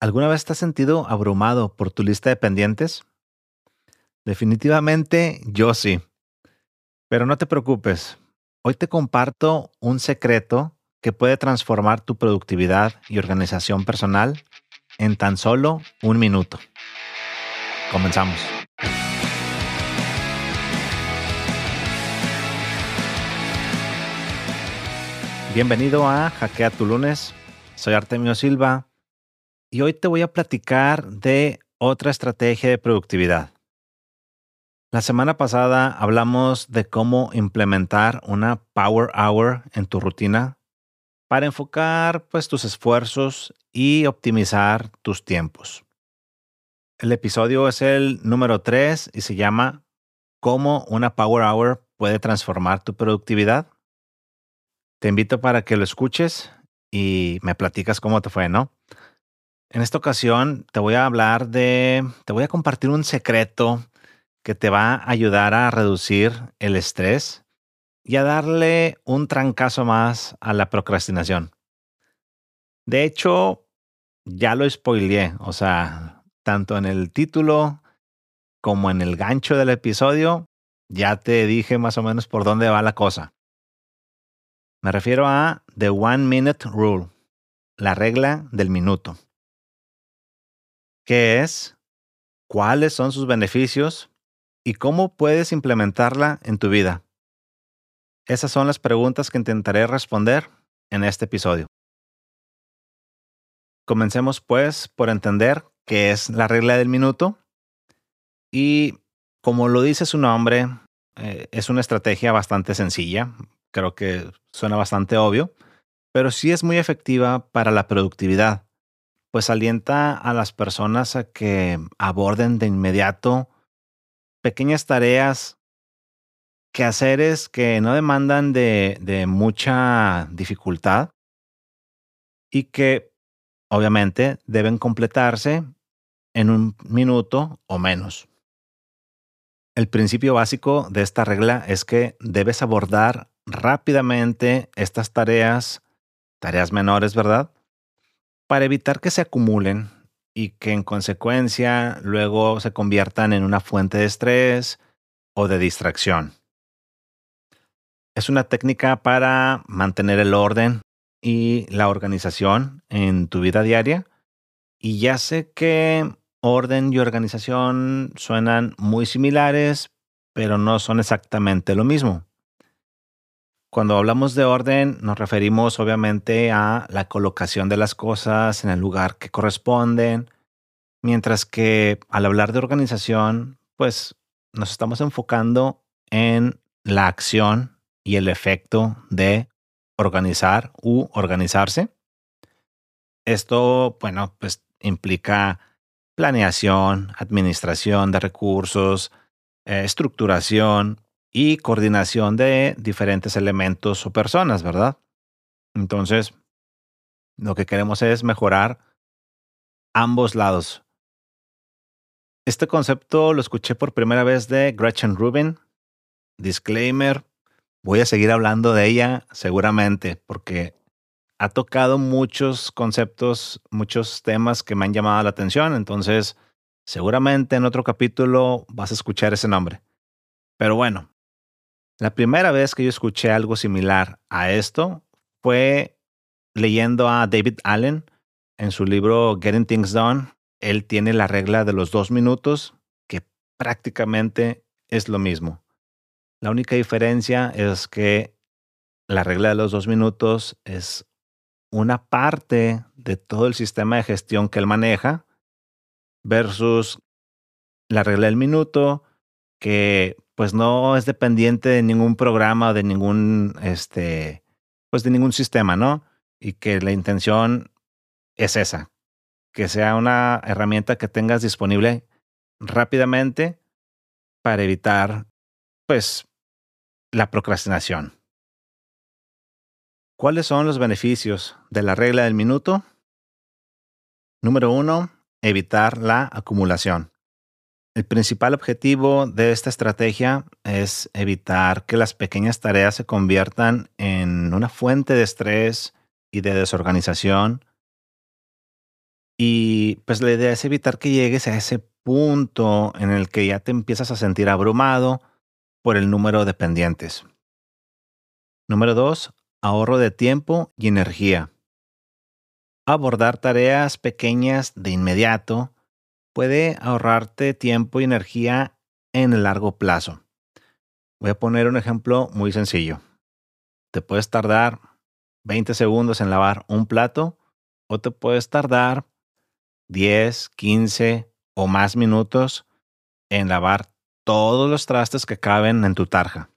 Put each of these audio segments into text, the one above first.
¿Alguna vez te has sentido abrumado por tu lista de pendientes? Definitivamente yo sí. Pero no te preocupes. Hoy te comparto un secreto que puede transformar tu productividad y organización personal en tan solo un minuto. Comenzamos. Bienvenido a Hackea tu lunes. Soy Artemio Silva y hoy te voy a platicar de otra estrategia de productividad. La semana pasada hablamos de cómo implementar una Power Hour en tu rutina para enfocar pues, tus esfuerzos y optimizar tus tiempos. El episodio es el número 3 y se llama ¿Cómo una Power Hour puede transformar tu productividad? Te invito para que lo escuches y me platicas cómo te fue, ¿no? En esta ocasión te voy a hablar de, te voy a compartir un secreto que te va a ayudar a reducir el estrés y a darle un trancazo más a la procrastinación. De hecho, ya lo spoileé, o sea, tanto en el título como en el gancho del episodio, ya te dije más o menos por dónde va la cosa. Me refiero a The One Minute Rule, la regla del minuto. ¿Qué es? ¿Cuáles son sus beneficios? ¿Y cómo puedes implementarla en tu vida? Esas son las preguntas que intentaré responder en este episodio. Comencemos pues por entender qué es la regla del minuto y como lo dice su nombre, eh, es una estrategia bastante sencilla, creo que suena bastante obvio, pero sí es muy efectiva para la productividad pues alienta a las personas a que aborden de inmediato pequeñas tareas, quehaceres que no demandan de, de mucha dificultad y que obviamente deben completarse en un minuto o menos. El principio básico de esta regla es que debes abordar rápidamente estas tareas, tareas menores, ¿verdad? Para evitar que se acumulen y que en consecuencia luego se conviertan en una fuente de estrés o de distracción. Es una técnica para mantener el orden y la organización en tu vida diaria. Y ya sé que orden y organización suenan muy similares, pero no son exactamente lo mismo. Cuando hablamos de orden, nos referimos obviamente a la colocación de las cosas en el lugar que corresponden, mientras que al hablar de organización, pues nos estamos enfocando en la acción y el efecto de organizar u organizarse. Esto, bueno, pues implica planeación, administración de recursos, eh, estructuración, y coordinación de diferentes elementos o personas, ¿verdad? Entonces, lo que queremos es mejorar ambos lados. Este concepto lo escuché por primera vez de Gretchen Rubin. Disclaimer, voy a seguir hablando de ella seguramente porque ha tocado muchos conceptos, muchos temas que me han llamado la atención. Entonces, seguramente en otro capítulo vas a escuchar ese nombre. Pero bueno, la primera vez que yo escuché algo similar a esto fue leyendo a David Allen en su libro Getting Things Done. Él tiene la regla de los dos minutos, que prácticamente es lo mismo. La única diferencia es que la regla de los dos minutos es una parte de todo el sistema de gestión que él maneja versus la regla del minuto, que pues no es dependiente de ningún programa o de ningún, este, pues de ningún sistema, ¿no? Y que la intención es esa, que sea una herramienta que tengas disponible rápidamente para evitar, pues, la procrastinación. ¿Cuáles son los beneficios de la regla del minuto? Número uno, evitar la acumulación. El principal objetivo de esta estrategia es evitar que las pequeñas tareas se conviertan en una fuente de estrés y de desorganización Y pues la idea es evitar que llegues a ese punto en el que ya te empiezas a sentir abrumado por el número de pendientes. Número 2. Ahorro de tiempo y energía. Abordar tareas pequeñas de inmediato puede ahorrarte tiempo y energía en el largo plazo. Voy a poner un ejemplo muy sencillo. Te puedes tardar 20 segundos en lavar un plato o te puedes tardar 10, 15 o más minutos en lavar todos los trastes que caben en tu tarja.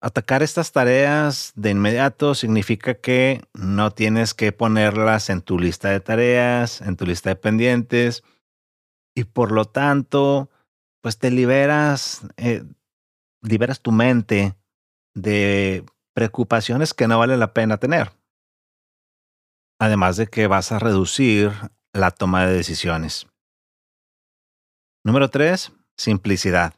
Atacar estas tareas de inmediato significa que no tienes que ponerlas en tu lista de tareas, en tu lista de pendientes, y por lo tanto, pues te liberas, eh, liberas tu mente de preocupaciones que no vale la pena tener. Además de que vas a reducir la toma de decisiones. Número tres, simplicidad.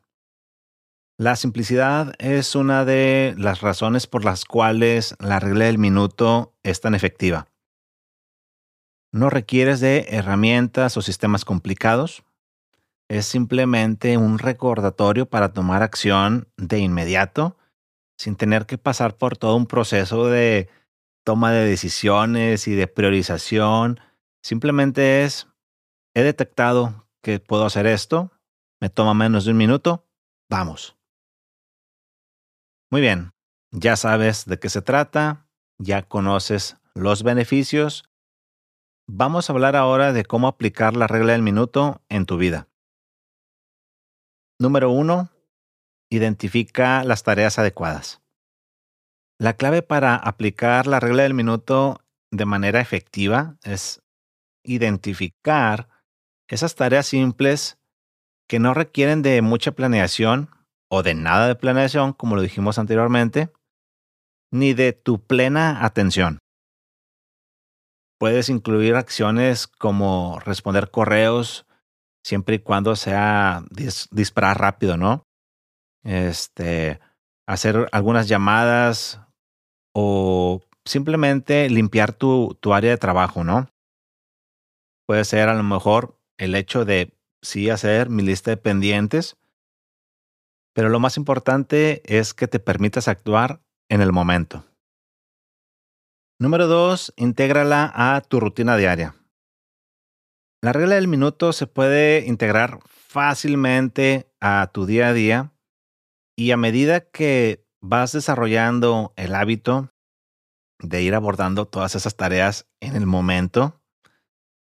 La simplicidad es una de las razones por las cuales la regla del minuto es tan efectiva. No requieres de herramientas o sistemas complicados. Es simplemente un recordatorio para tomar acción de inmediato sin tener que pasar por todo un proceso de toma de decisiones y de priorización. Simplemente es, he detectado que puedo hacer esto, me toma menos de un minuto, vamos. Muy bien, ya sabes de qué se trata, ya conoces los beneficios. Vamos a hablar ahora de cómo aplicar la regla del minuto en tu vida. Número uno, identifica las tareas adecuadas. La clave para aplicar la regla del minuto de manera efectiva es identificar esas tareas simples que no requieren de mucha planeación o de nada de planeación, como lo dijimos anteriormente, ni de tu plena atención. Puedes incluir acciones como responder correos siempre y cuando sea disparar rápido, ¿no? Este, hacer algunas llamadas o simplemente limpiar tu, tu área de trabajo, ¿no? Puede ser a lo mejor el hecho de sí hacer mi lista de pendientes, pero lo más importante es que te permitas actuar en el momento. Número dos, intégrala a tu rutina diaria. La regla del minuto se puede integrar fácilmente a tu día a día y a medida que vas desarrollando el hábito de ir abordando todas esas tareas en el momento,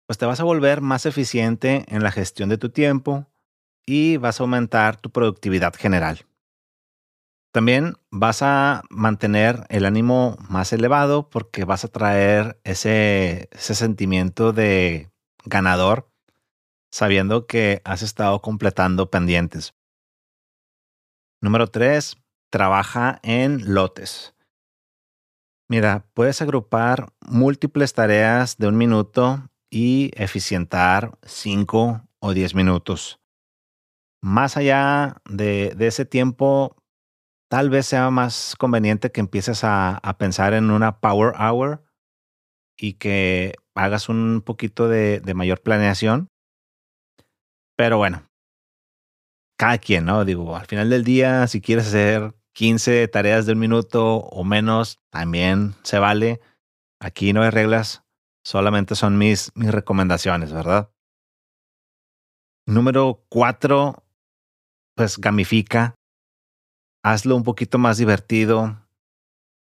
pues te vas a volver más eficiente en la gestión de tu tiempo y vas a aumentar tu productividad general. También vas a mantener el ánimo más elevado porque vas a traer ese, ese sentimiento de ganador sabiendo que has estado completando pendientes. Número 3. Trabaja en lotes. Mira, puedes agrupar múltiples tareas de un minuto y eficientar 5 o 10 minutos más allá de, ese tiempo, tal vez sea más conveniente que empieces a, pensar en una power hour y que hagas un poquito de, mayor planeación. Pero bueno, cada quien, ¿no? Digo, al final del día, si quieres hacer 15 tareas de un minuto o menos, también se vale. Aquí no hay reglas, solamente son mis, mis recomendaciones, ¿verdad? Número cuatro, pues gamifica, hazlo un poquito más divertido,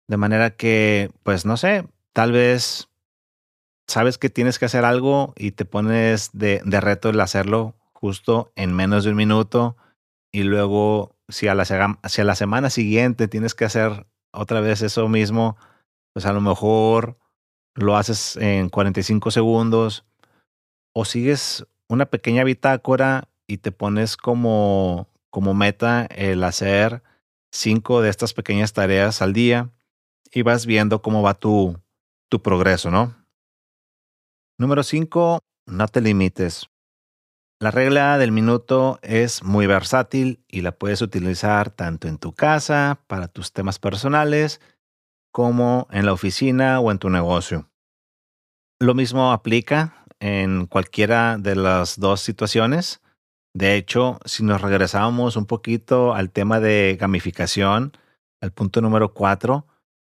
de manera que, pues no sé, tal vez sabes que tienes que hacer algo y te pones de, reto el hacerlo justo en menos de un minuto y luego si a, la, si a la semana siguiente tienes que hacer otra vez eso mismo, pues a lo mejor lo haces en 45 segundos o sigues una pequeña bitácora y te pones como como meta el hacer cinco de estas pequeñas tareas al día y vas viendo cómo va tu, tu progreso, ¿no? Número cinco, no te limites. La regla del minuto es muy versátil y la puedes utilizar tanto en tu casa, para tus temas personales, como en la oficina o en tu negocio. Lo mismo aplica en cualquiera de las dos situaciones. De hecho, si nos regresábamos un poquito al tema de gamificación, al punto número cuatro,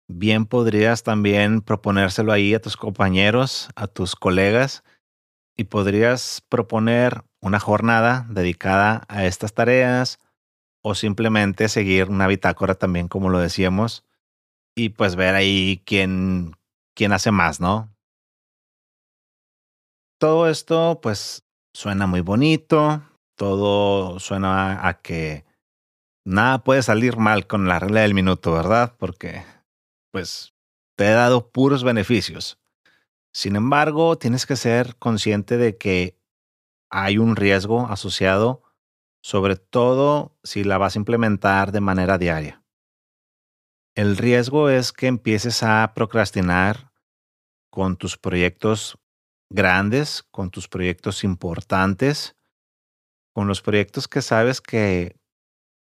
bien podrías también proponérselo ahí a tus compañeros, a tus colegas, y podrías proponer una jornada dedicada a estas tareas o simplemente seguir una bitácora también, como lo decíamos, y pues ver ahí quién, quién hace más, ¿no? Todo esto pues suena muy bonito, todo suena a que nada puede salir mal con la regla del minuto, ¿verdad? Porque pues te he dado puros beneficios. Sin embargo, tienes que ser consciente de que hay un riesgo asociado, sobre todo si la vas a implementar de manera diaria. El riesgo es que empieces a procrastinar con tus proyectos grandes, con tus proyectos importantes, con los proyectos que sabes que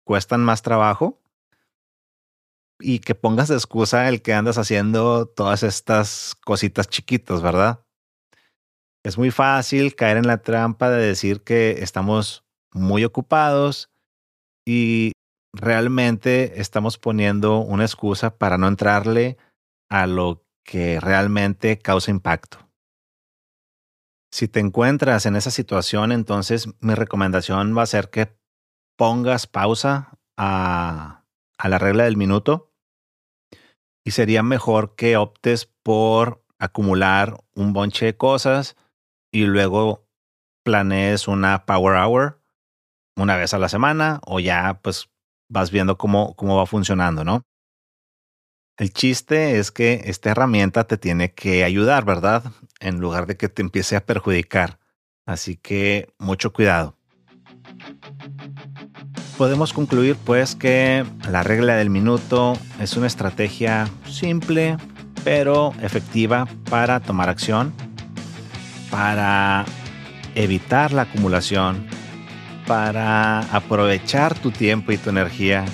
cuestan más trabajo y que pongas de excusa el que andas haciendo todas estas cositas chiquitas, ¿verdad? Es muy fácil caer en la trampa de decir que estamos muy ocupados y realmente estamos poniendo una excusa para no entrarle a lo que realmente causa impacto. Si te encuentras en esa situación, entonces mi recomendación va a ser que pongas pausa a, a la regla del minuto y sería mejor que optes por acumular un bonche de cosas y luego planees una power hour una vez a la semana o ya pues vas viendo cómo, cómo va funcionando, ¿no? El chiste es que esta herramienta te tiene que ayudar, ¿verdad? En lugar de que te empiece a perjudicar. Así que mucho cuidado podemos concluir pues que la regla del minuto es una estrategia simple pero efectiva para tomar acción, para evitar la acumulación, para aprovechar tu tiempo y tu energía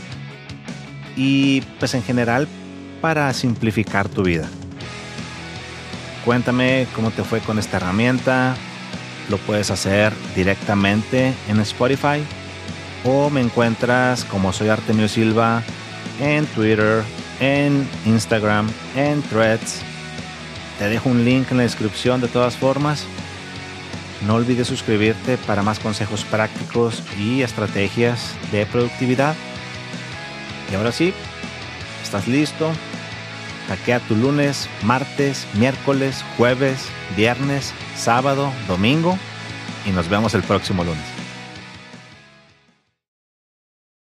y pues en general para simplificar tu vida. Cuéntame cómo te fue con esta herramienta. Lo puedes hacer directamente en Spotify o me encuentras como soy Artemio Silva en Twitter, en Instagram, en Threads. Te dejo un link en la descripción de todas formas. No olvides suscribirte para más consejos prácticos y estrategias de productividad. Y ahora sí, ¿estás listo? Hackea tu lunes, martes, miércoles, jueves, viernes, sábado, domingo y nos vemos el próximo lunes.